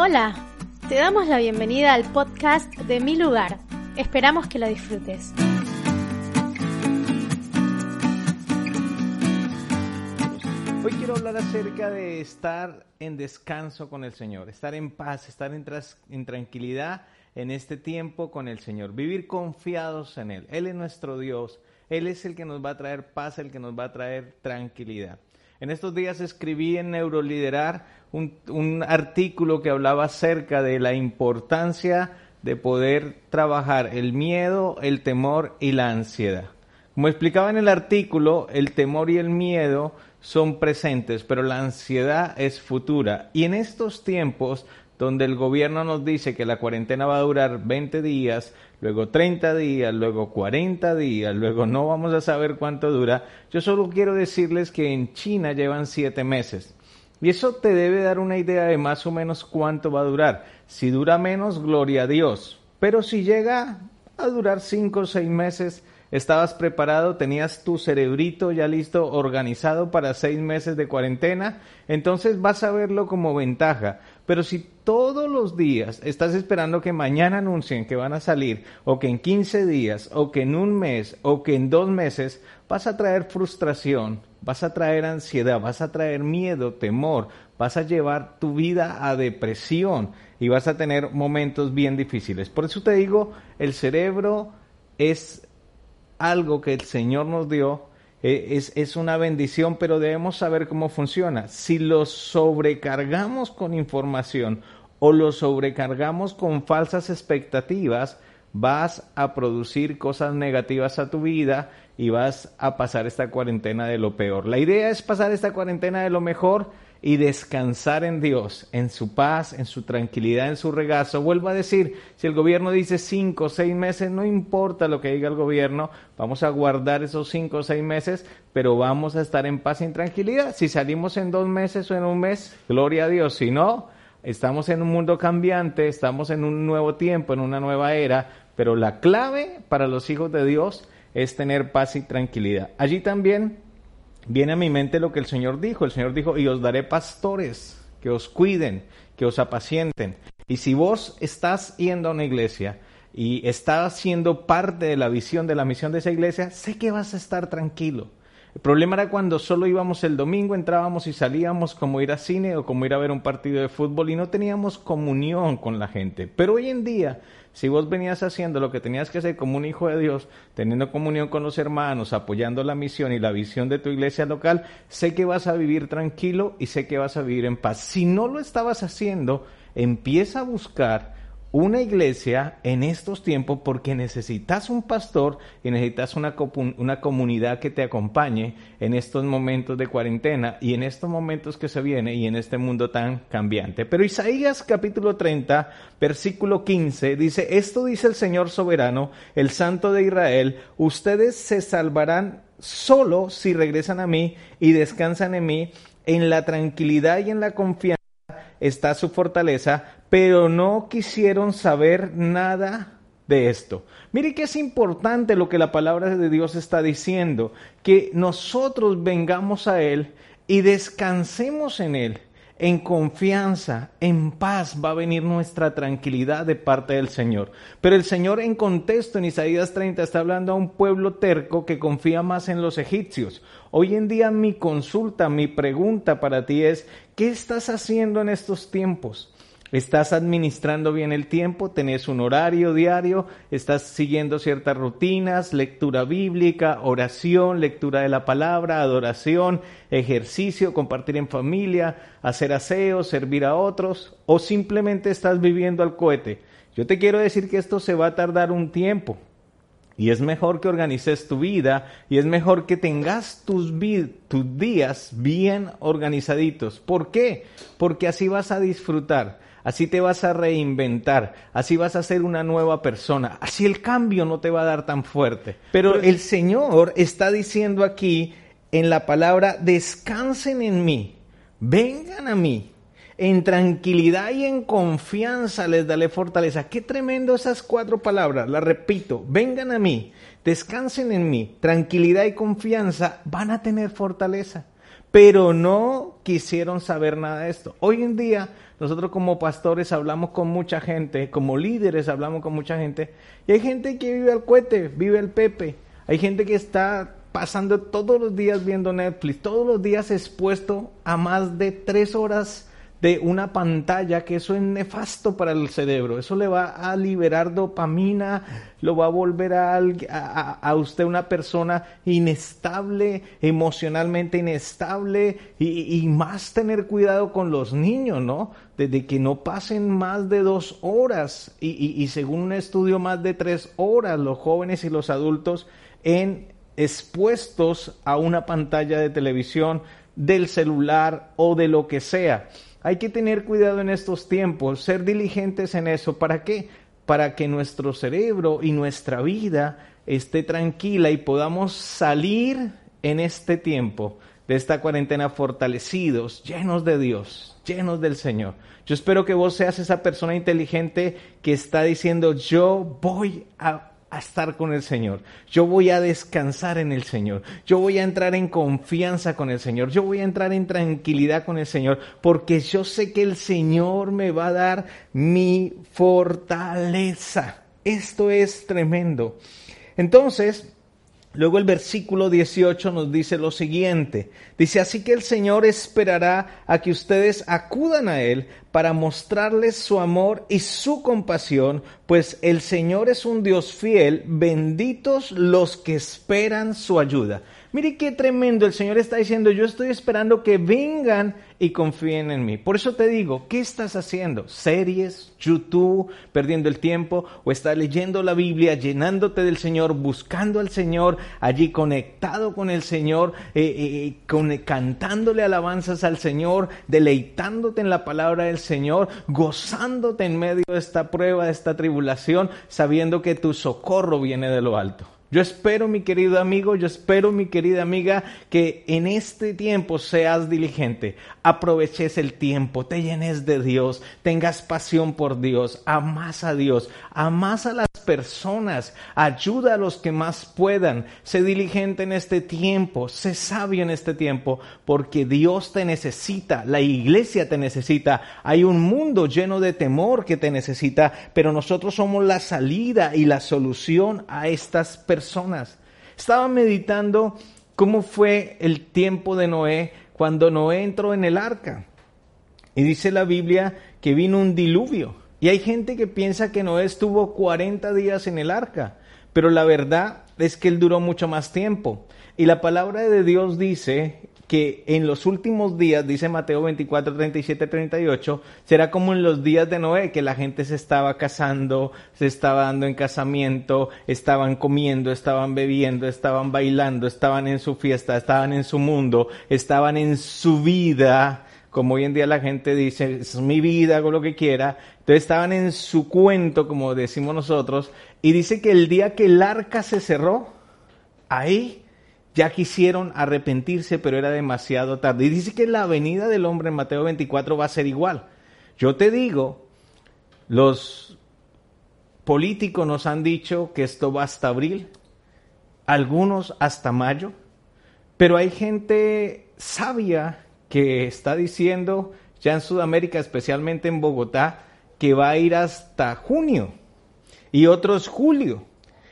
Hola, te damos la bienvenida al podcast de Mi Lugar. Esperamos que lo disfrutes. Hoy quiero hablar acerca de estar en descanso con el Señor, estar en paz, estar en, en, tranquilidad en este tiempo con el Señor, vivir confiados en Él. Él es nuestro Dios, Él es el que nos va a traer paz, el que nos va a traer tranquilidad. En estos días escribí en Neuroliderar un, artículo que hablaba acerca de la importancia de poder trabajar el miedo, el temor y la ansiedad. Como explicaba en el artículo, el temor y el miedo son presentes, pero la ansiedad es futura. Y en estos tiempos donde el gobierno nos dice que la cuarentena va a durar 20 días, luego 30 días, luego 40 días, luego no vamos a saber cuánto dura, yo solo quiero decirles que en China llevan 7 meses. Y eso te debe dar una idea de más o menos cuánto va a durar. Si dura menos, gloria a Dios. Pero si llega a durar 5 o 6 meses, ¿Estabas preparado? ¿Tenías tu cerebrito ya listo, organizado para seis meses de cuarentena? Entonces vas a verlo como ventaja. Pero si todos los días estás esperando que mañana anuncien que van a salir, o que en 15 días, o que en un mes, o que en dos meses, vas a traer frustración, vas a traer ansiedad, vas a traer miedo, temor, vas a llevar tu vida a depresión y vas a tener momentos bien difíciles. Por eso te digo, el cerebro es algo que el Señor nos dio, eh, es, es, una bendición, pero debemos saber cómo funciona. Si lo sobrecargamos con información o lo sobrecargamos con falsas expectativas, vas a producir cosas negativas a tu vida y vas a pasar esta cuarentena de lo peor. La idea es pasar esta cuarentena de lo mejor y descansar en Dios, en su paz, en su tranquilidad, en su regazo. Vuelvo a decir, si el gobierno dice cinco o seis meses, no importa lo que diga el gobierno, vamos a guardar esos cinco o seis meses, pero vamos a estar en paz y en tranquilidad. Si salimos en dos meses o en un mes, gloria a Dios. Si no, estamos en un mundo cambiante, estamos en un nuevo tiempo, en una nueva era, pero la clave para los hijos de Dios es tener paz y tranquilidad. Allí también viene a mi mente lo que el Señor dijo. El Señor dijo, y os daré pastores que os cuiden, que os apacienten. Y si vos estás yendo a una iglesia y estás siendo parte de la visión, de la misión de esa iglesia, sé que vas a estar tranquilo. El problema era cuando solo íbamos el domingo, entrábamos y salíamos como ir a cine o como ir a ver un partido de fútbol y no teníamos comunión con la gente. Pero hoy en día si vos venías haciendo lo que tenías que hacer como un hijo de Dios, teniendo comunión con los hermanos, apoyando la misión y la visión de tu iglesia local, sé que vas a vivir tranquilo y sé que vas a vivir en paz. Si no lo estabas haciendo, empieza a buscar una iglesia en estos tiempos porque necesitas un pastor y necesitas una, una, comunidad que te acompañe en estos momentos de cuarentena y en estos momentos que se vienen y en este mundo tan cambiante. Pero Isaías capítulo 30, versículo 15 dice, esto dice el Señor soberano, el Santo de Israel, ustedes se salvarán solo si regresan a mí y descansan en mí en la tranquilidad y en la confianza está su fortaleza, pero no quisieron saber nada de esto. Mire que es importante lo que la palabra de Dios está diciendo, que nosotros vengamos a Él y descansemos en Él en confianza, en paz va a venir nuestra tranquilidad de parte del Señor. Pero el Señor en contexto en Isaías 30 está hablando a un pueblo terco que confía más en los egipcios. Hoy en día mi consulta, mi pregunta para ti es, ¿qué estás haciendo en estos tiempos? ¿Estás administrando bien el tiempo? ¿Tenés un horario diario? ¿Estás siguiendo ciertas rutinas? Lectura bíblica, oración, lectura de la palabra, adoración, ejercicio, compartir en familia, hacer aseo, servir a otros? ¿O simplemente estás viviendo al cohete? Yo te quiero decir que esto se va a tardar un tiempo. Y es mejor que organices tu vida y es mejor que tengas tus, tus días bien organizaditos. ¿Por qué? Porque así vas a disfrutar así te vas a reinventar, así vas a ser una nueva persona, así el cambio no te va a dar tan fuerte. Pero el Señor está diciendo aquí en la palabra, descansen en mí, vengan a mí. En tranquilidad y en confianza les daré fortaleza. Qué tremendo esas cuatro palabras. Las repito. Vengan a mí. Descansen en mí. Tranquilidad y confianza van a tener fortaleza. pero no quisieron saber nada de esto. Hoy en día nosotros como pastores hablamos con mucha gente, como líderes hablamos con mucha gente, y hay gente que vive al cohete, vive el Pepe, hay gente que está pasando todos los días viendo Netflix, todos los días expuesto a más de tres horas de una pantalla, que eso es nefasto para el cerebro. Eso le va a liberar dopamina, lo va a volver a, a, usted una persona inestable, emocionalmente inestable, y, más tener cuidado con los niños, ¿no? Desde que no pasen más de dos horas, y, y según un estudio, más de tres horas los jóvenes y los adultos en expuestos a una pantalla de televisión, del celular o de lo que sea. Hay que tener cuidado en estos tiempos, ser diligentes en eso. ¿Para qué? Para que nuestro cerebro y nuestra vida esté tranquila y podamos salir en este tiempo de esta cuarentena fortalecidos, llenos de Dios, llenos del Señor. Yo espero que vos seas esa persona inteligente que está diciendo, yo voy a a estar con el Señor. Yo voy a descansar en el Señor. Yo voy a entrar en confianza con el Señor. Yo voy a entrar en tranquilidad con el Señor. Porque yo sé que el Señor me va a dar mi fortaleza. Esto es tremendo. Entonces, Luego el versículo 18 nos dice lo siguiente. Dice, así que el Señor esperará a que ustedes acudan a Él para mostrarles su amor y su compasión, pues el Señor es un Dios fiel, benditos los que esperan su ayuda. Mire qué tremendo, el Señor está diciendo, yo estoy esperando que vengan y confíen en mí. Por eso te digo, ¿qué estás haciendo? ¿Series, YouTube, perdiendo el tiempo? ¿O estás leyendo la Biblia, llenándote del Señor, buscando al Señor, allí conectado con el Señor, eh, eh, cantándole alabanzas al Señor, deleitándote en la palabra del Señor, gozándote en medio de esta prueba, de esta tribulación, sabiendo que tu socorro viene de lo alto? Yo espero, mi querido amigo, yo espero, mi querida amiga, que en este tiempo seas diligente, aproveches el tiempo, te llenes de Dios, tengas pasión por Dios, amas a Dios, amas a las personas, ayuda a los que más puedan, sé diligente en este tiempo, sé sabio en este tiempo, porque Dios te necesita, la iglesia te necesita, hay un mundo lleno de temor que te necesita, pero nosotros somos la salida y la solución a estas personas Estaba meditando cómo fue el tiempo de Noé cuando Noé entró en el arca. Y dice la Biblia que vino un diluvio. Y hay gente que piensa que Noé estuvo 40 días en el arca, pero la verdad es que él duró mucho más tiempo. Y la palabra de Dios dice que en los últimos días, dice Mateo 24, 37, 38, será como en los días de Noé, que la gente se estaba casando, se estaba dando en casamiento, estaban comiendo, estaban bebiendo, estaban bailando, estaban en su fiesta, estaban en su mundo, estaban en su vida, como hoy en día la gente dice, es mi vida, hago lo que quiera. Entonces estaban en su cuento, como decimos nosotros, y dice que el día que el arca se cerró, ahí ya quisieron arrepentirse, pero era demasiado tarde. Y dice que la venida del hombre en Mateo 24 va a ser igual. Yo te digo, los políticos nos han dicho que esto va hasta abril, algunos hasta mayo, pero hay gente sabia que está diciendo, ya en Sudamérica, especialmente en Bogotá, que va a ir hasta junio y otros julio.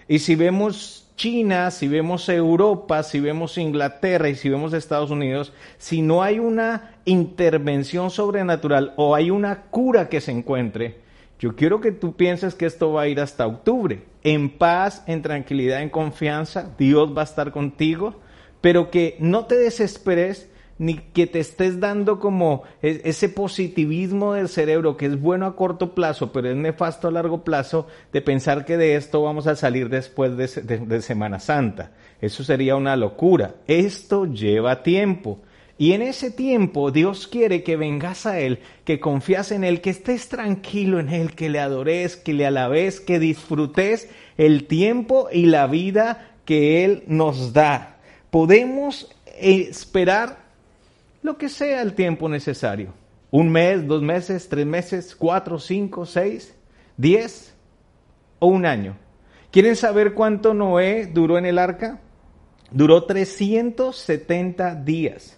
Y si vemos China, si vemos Europa, si vemos Inglaterra y si vemos Estados Unidos, si no hay una intervención sobrenatural o hay una cura que se encuentre, yo quiero que tú pienses que esto va a ir hasta octubre. En paz, en tranquilidad, en confianza, Dios va a estar contigo, pero que no te desesperes ni que te estés dando como e, ese positivismo del cerebro que es bueno a corto plazo, pero es nefasto a largo plazo, de pensar que de esto vamos a salir después de, Semana Santa. Eso sería una locura. Esto lleva tiempo. Y en ese tiempo Dios quiere que vengas a Él, que confías en Él, que estés tranquilo en Él, que le adores, que le alabes, que disfrutes el tiempo y la vida que Él nos da. Podemos esperar lo que sea el tiempo necesario. Un mes, dos meses, tres meses, cuatro, cinco, seis, diez o un año. ¿Quieren saber cuánto Noé duró en el arca? Duró 370 días.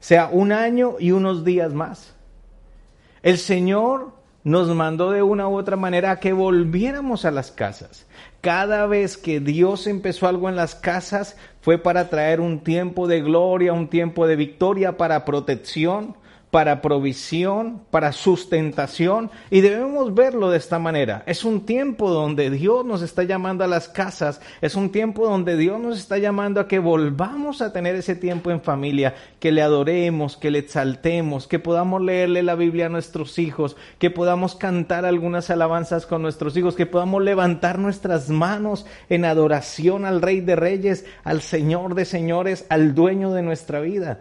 sea un año y unos días más. El Señor nos mandó de una u otra manera a que volviéramos a las casas. Cada vez que Dios empezó algo en las casas fue para traer un tiempo de gloria, un tiempo de victoria, para protección, para provisión, para sustentación, y debemos verlo de esta manera. Es un tiempo donde Dios nos está llamando a las casas, es un tiempo donde Dios nos está llamando a que volvamos a tener ese tiempo en familia, que le adoremos, que le exaltemos, que podamos leerle la Biblia a nuestros hijos, que podamos cantar algunas alabanzas con nuestros hijos, que podamos levantar nuestras manos en adoración al Rey de Reyes, al Señor de Señores, al dueño de nuestra vida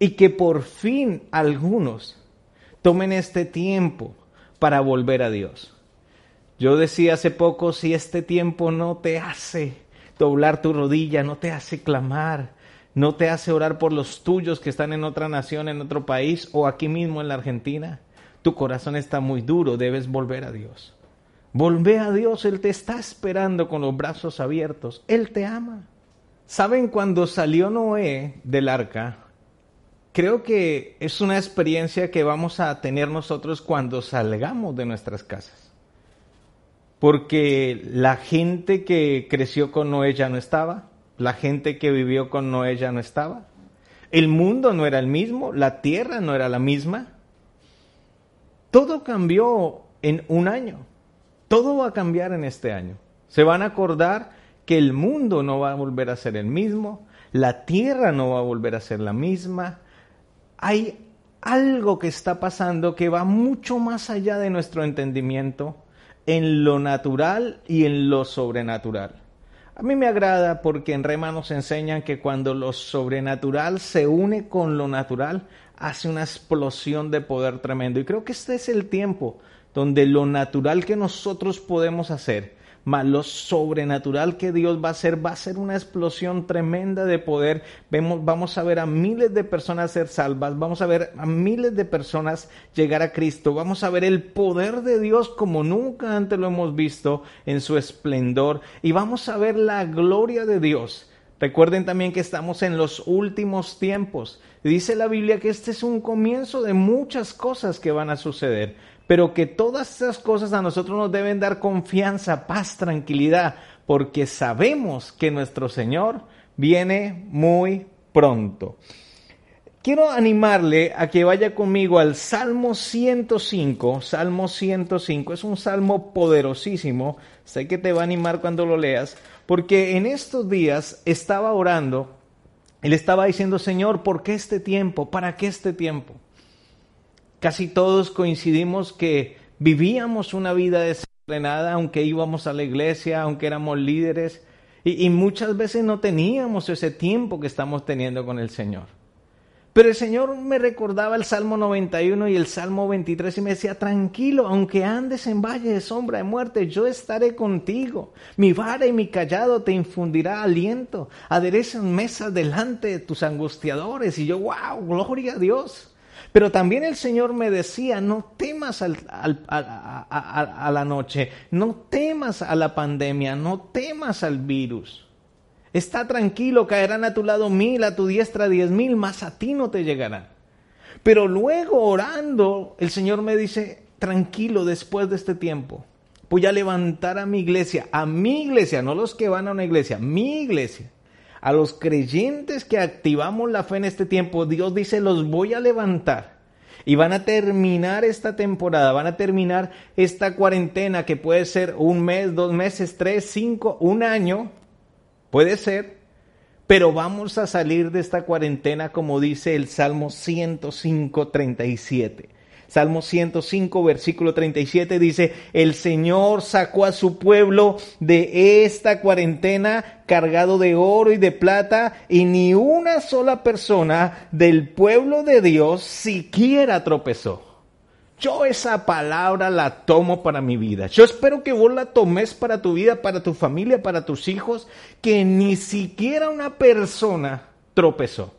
y que por fin algunos tomen este tiempo para volver a Dios. Yo decía hace poco, si este tiempo no te hace doblar tu rodilla, no te hace clamar, no te hace orar por los tuyos que están en otra nación, en otro país o aquí mismo en la Argentina, tu corazón está muy duro, debes volver a Dios. Volvé a Dios, Él te está esperando con los brazos abiertos, Él te ama. ¿Saben cuando salió Noé del arca? Creo que es una experiencia que vamos a tener nosotros cuando salgamos de nuestras casas. Porque la gente que creció con Noé ya no estaba, la gente que vivió con Noé ya no estaba, el mundo no era el mismo, la tierra no era la misma. Todo cambió en un año, todo va a cambiar en este año. Se van a acordar que el mundo no va a volver a ser el mismo, la tierra no va a volver a ser la misma, hay algo que está pasando que va mucho más allá de nuestro entendimiento en lo natural y en lo sobrenatural. A mí me agrada porque en Rema nos enseñan que cuando lo sobrenatural se une con lo natural, hace una explosión de poder tremendo. Y creo que este es el tiempo donde lo natural que nosotros podemos hacer más lo sobrenatural que Dios va a hacer, va a ser una explosión tremenda de poder. Vemos, vamos a ver a miles de personas ser salvas, vamos a ver a miles de personas llegar a Cristo, vamos a ver el poder de Dios como nunca antes lo hemos visto en su esplendor y vamos a ver la gloria de Dios. Recuerden también que estamos en los últimos tiempos. Dice la Biblia que este es un comienzo de muchas cosas que van a suceder pero que todas esas cosas a nosotros nos deben dar confianza, paz, tranquilidad, porque sabemos que nuestro Señor viene muy pronto. Quiero animarle a que vaya conmigo al Salmo 105. Salmo 105 es un salmo poderosísimo. Sé que te va a animar cuando lo leas, porque en estos días estaba orando. Él estaba diciendo, Señor, ¿por qué este tiempo? ¿Para qué este tiempo? Casi todos coincidimos que vivíamos una vida desordenada, aunque íbamos a la iglesia, aunque éramos líderes, y, muchas veces no teníamos ese tiempo que estamos teniendo con el Señor. Pero el Señor me recordaba el Salmo 91 y el Salmo 23 y me decía, tranquilo, aunque andes en valle de sombra de muerte, yo estaré contigo. Mi vara y mi callado te infundirá aliento. Aderezan mesas delante de tus angustiadores. Y yo, wow, gloria a Dios. Pero también el Señor me decía, no temas al, a, la noche, no temas a la pandemia, no temas al virus. Está tranquilo, caerán a tu lado mil, a tu diestra diez mil, más a ti no te llegarán. Pero luego orando, el Señor me dice, tranquilo, después de este tiempo, voy a levantar a mi iglesia, a mi iglesia, no los que van a una iglesia, mi iglesia a los creyentes que activamos la fe en este tiempo, Dios dice, los voy a levantar. Y van a terminar esta temporada, van a terminar esta cuarentena que puede ser un mes, dos meses, tres, cinco, un año, puede ser, pero vamos a salir de esta cuarentena como dice el Salmo 105, 37. Salmo 105, versículo 37 dice, el Señor sacó a su pueblo de esta cuarentena cargado de oro y de plata y ni una sola persona del pueblo de Dios siquiera tropezó. Yo esa palabra la tomo para mi vida. Yo espero que vos la tomes para tu vida, para tu familia, para tus hijos, que ni siquiera una persona tropezó.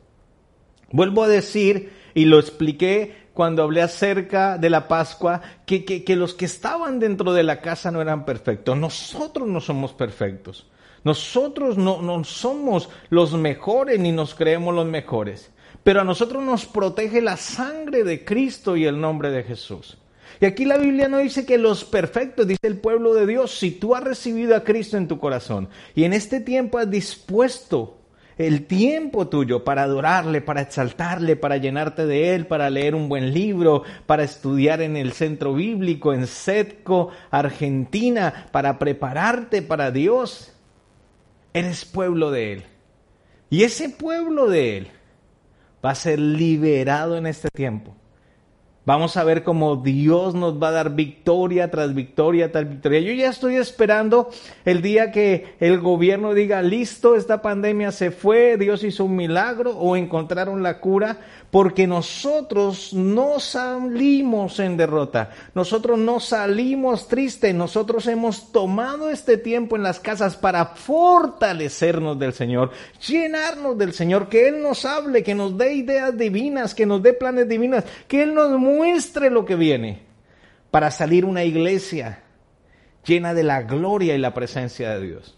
Vuelvo a decir, y lo expliqué cuando hablé acerca de la Pascua, que, que, los que estaban dentro de la casa no eran perfectos. Nosotros no somos perfectos. Nosotros no, no somos los mejores ni nos creemos los mejores. Pero a nosotros nos protege la sangre de Cristo y el nombre de Jesús. Y aquí la Biblia no dice que los perfectos, dice el pueblo de Dios, si tú has recibido a Cristo en tu corazón y en este tiempo has dispuesto el tiempo tuyo para adorarle, para exaltarle, para llenarte de él, para leer un buen libro, para estudiar en el centro bíblico, en Setco, Argentina, para prepararte para Dios. Eres pueblo de él. Y ese pueblo de él va a ser liberado en este tiempo. Vamos a ver cómo Dios nos va a dar victoria tras victoria tras victoria. Yo ya estoy esperando el día que el gobierno diga, listo, esta pandemia se fue, Dios hizo un milagro o encontraron la cura, porque nosotros no salimos en derrota, nosotros no salimos tristes, nosotros hemos tomado este tiempo en las casas para fortalecernos del Señor, llenarnos del Señor, que Él nos hable, que nos dé ideas divinas, que nos dé planes divinas, que Él nos muestre lo que viene para salir una iglesia llena de la gloria y la presencia de Dios.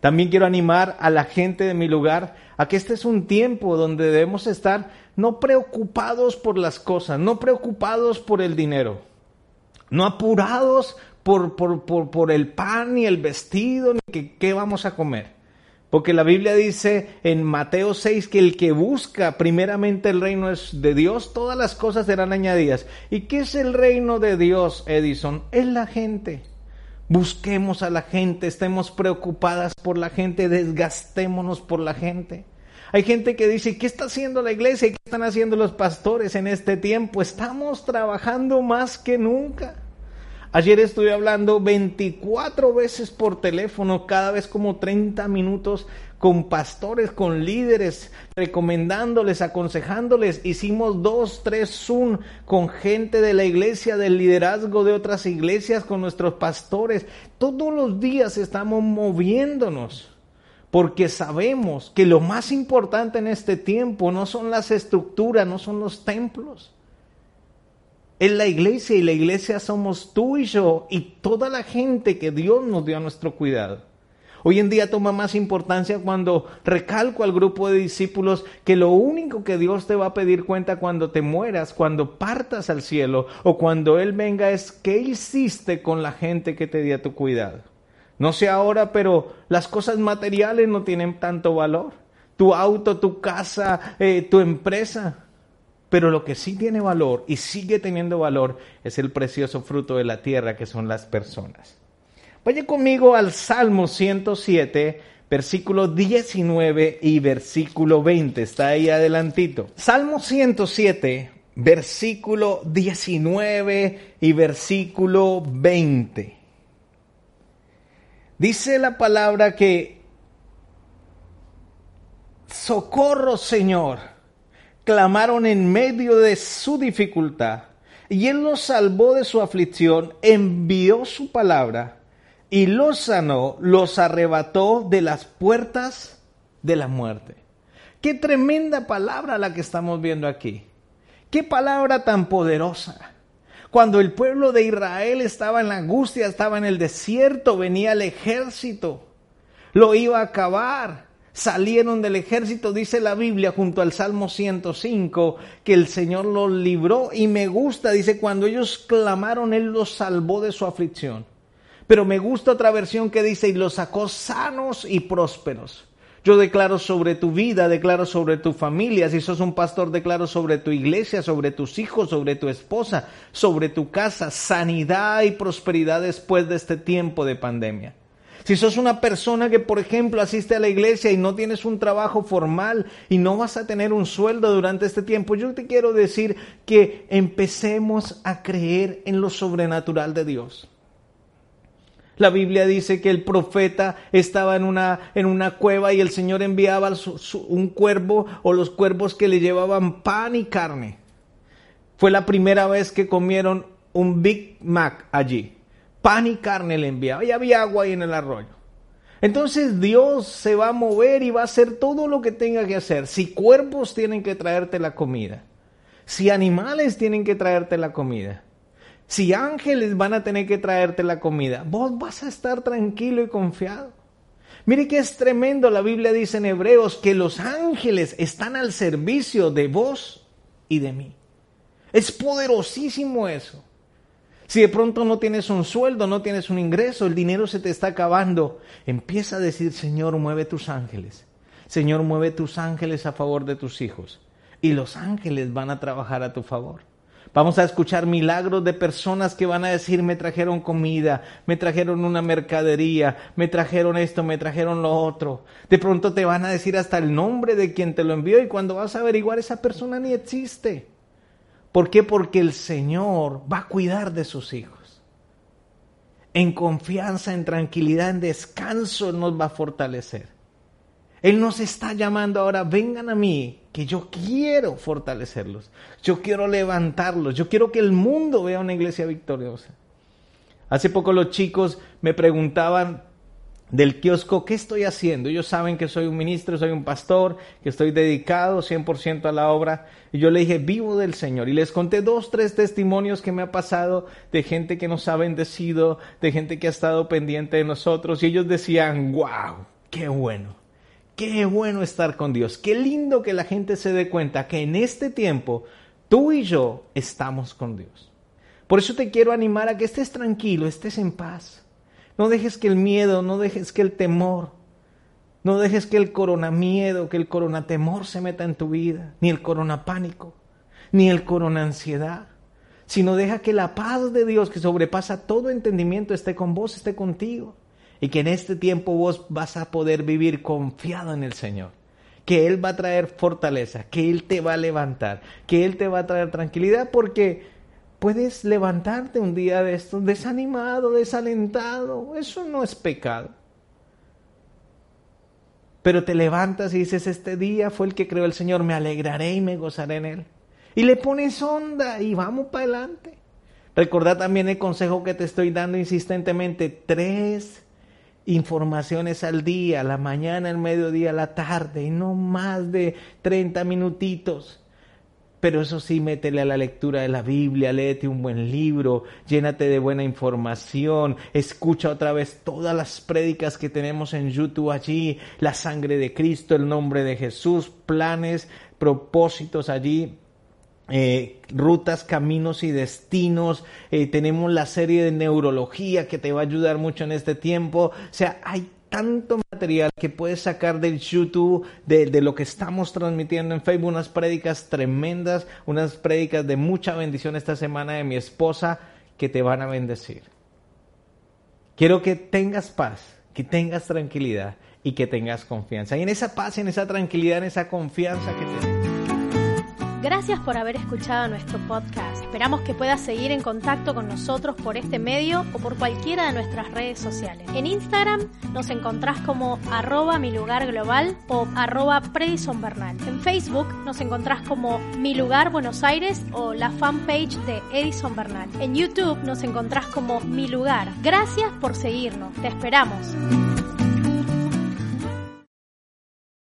También quiero animar a la gente de mi lugar a que este es un tiempo donde debemos estar no preocupados por las cosas, no preocupados por el dinero, no apurados por, por, el pan ni el vestido, ni qué vamos a comer. Porque la Biblia dice en Mateo 6 que el que busca primeramente el reino de Dios, todas las cosas serán añadidas. ¿Y qué es el reino de Dios, Edison? Es la gente. Busquemos a la gente, estemos preocupadas por la gente, desgastémonos por la gente. Hay gente que dice, ¿qué está haciendo la iglesia? ¿Qué están haciendo los pastores en este tiempo? Estamos trabajando más que nunca. Ayer estuve hablando 24 veces por teléfono, cada vez como 30 minutos con pastores, con líderes, recomendándoles, aconsejándoles. Hicimos dos, tres Zoom con gente de la iglesia, del liderazgo de otras iglesias, con nuestros pastores. Todos los días estamos moviéndonos porque sabemos que lo más importante en este tiempo no son las estructuras, no son los templos es la iglesia y la iglesia somos tú y yo y toda la gente que Dios nos dio a nuestro cuidado. Hoy en día toma más importancia cuando recalco al grupo de discípulos que lo único que Dios te va a pedir cuenta cuando te mueras, cuando partas al cielo o cuando Él venga es qué hiciste con la gente que te dio a tu cuidado. No sé ahora, pero las cosas materiales no tienen tanto valor. Tu auto, tu casa, eh, tu empresa. Pero lo que sí tiene valor y sigue teniendo valor es el precioso fruto de la tierra que son las personas. Vaya conmigo al Salmo 107, versículo 19 y versículo 20. Está ahí adelantito. Salmo 107, versículo 19 y versículo 20. Dice la palabra que socorro Señor clamaron en medio de su dificultad, y Él los salvó de su aflicción, envió su palabra y los sanó, los arrebató de las puertas de la muerte. Qué tremenda palabra la que estamos viendo aquí. Qué palabra tan poderosa. Cuando el pueblo de Israel estaba en la angustia, estaba en el desierto, venía el ejército, lo iba a acabar salieron del ejército, dice la Biblia junto al Salmo 105, que el Señor los libró y me gusta, dice, cuando ellos clamaron, Él los salvó de su aflicción. Pero me gusta otra versión que dice, y los sacó sanos y prósperos. Yo declaro sobre tu vida, declaro sobre tu familia, si sos un pastor, declaro sobre tu iglesia, sobre tus hijos, sobre tu esposa, sobre tu casa, sanidad y prosperidad después de este tiempo de pandemia. Si sos una persona que, por ejemplo, asiste a la iglesia y no tienes un trabajo formal y no vas a tener un sueldo durante este tiempo, yo te quiero decir que empecemos a creer en lo sobrenatural de Dios. La Biblia dice que el profeta estaba en una, en una cueva y el Señor enviaba un cuervo o los cuervos que le llevaban pan y carne. Fue la primera vez que comieron un Big Mac allí pan y carne le enviaba y había agua ahí en el arroyo. Entonces Dios se va a mover y va a hacer todo lo que tenga que hacer. Si cuerpos tienen que traerte la comida, si animales tienen que traerte la comida, si ángeles van a tener que traerte la comida, vos vas a estar tranquilo y confiado. Mire que es tremendo, la Biblia dice en Hebreos que los ángeles están al servicio de vos y de mí. Es poderosísimo eso. Si de pronto no tienes un sueldo, no tienes un ingreso, el dinero se te está acabando, empieza a decir, Señor, mueve tus ángeles. Señor, mueve tus ángeles a favor de tus hijos. Y los ángeles van a trabajar a tu favor. Vamos a escuchar milagros de personas que van a decir, me trajeron comida, me trajeron una mercadería, me trajeron esto, me trajeron lo otro. De pronto te van a decir hasta el nombre de quien te lo envió y cuando vas a averiguar esa persona ni existe. ¿Por qué? Porque el Señor va a cuidar de sus hijos. En confianza, en tranquilidad, en descanso nos va a fortalecer. Él nos está llamando ahora, vengan a mí, que yo quiero fortalecerlos, yo quiero levantarlos, yo quiero que el mundo vea una iglesia victoriosa. Hace poco los chicos me preguntaban del kiosco, ¿qué estoy haciendo? Ellos saben que soy un ministro, soy un pastor, que estoy dedicado 100% a la obra. Y yo le dije, vivo del Señor. Y les conté dos, tres testimonios que me ha pasado de gente que nos ha bendecido, de gente que ha estado pendiente de nosotros. Y ellos decían, wow, qué bueno. Qué bueno estar con Dios. Qué lindo que la gente se dé cuenta que en este tiempo tú y yo estamos con Dios. Por eso te quiero animar a que estés tranquilo, estés en paz no dejes que el miedo, no dejes que el temor, no dejes que el corona miedo, que el corona temor se meta en tu vida, ni el corona pánico, ni el corona ansiedad, sino deja que la paz de Dios que sobrepasa todo entendimiento esté con vos, esté contigo, y que en este tiempo vos vas a poder vivir confiado en el Señor que Él va a traer fortaleza, que Él te va a levantar, que Él te va a traer tranquilidad, porque Puedes levantarte un día de esto desanimado, desalentado. Eso no es pecado. Pero te levantas y dices, este día fue el que creó el Señor, me alegraré y me gozaré en él. Y le pones onda y vamos para adelante. Recordad también el consejo que te estoy dando insistentemente. Tres informaciones al día, la mañana, el mediodía, la tarde, y no más de 30 minutitos. Pero eso sí, métele a la lectura de la Biblia, léete un buen libro, llénate de buena información, escucha otra vez todas las prédicas que tenemos en YouTube allí, la sangre de Cristo, el nombre de Jesús, planes, propósitos allí. Eh, rutas, caminos y destinos. Eh, tenemos la serie de neurología que te va a ayudar mucho en este tiempo. O sea, hay tanto material que puedes sacar del YouTube, de, lo que estamos transmitiendo en Facebook, unas prédicas tremendas, unas prédicas de mucha bendición esta semana de mi esposa que te van a bendecir. Quiero que tengas paz, que tengas tranquilidad y que tengas confianza. Y en esa paz, en esa tranquilidad, en esa confianza que Gracias por haber escuchado nuestro podcast. Esperamos que puedas seguir en contacto con nosotros por este medio o por cualquiera de nuestras redes sociales. En Instagram nos encontrás como arroba mi lugar global o arroba Predison Bernal. En Facebook nos encontrás como mi lugar Buenos Aires o la fanpage de Edison Bernal. En YouTube nos encontrás como mi lugar. Gracias por seguirnos. Te esperamos.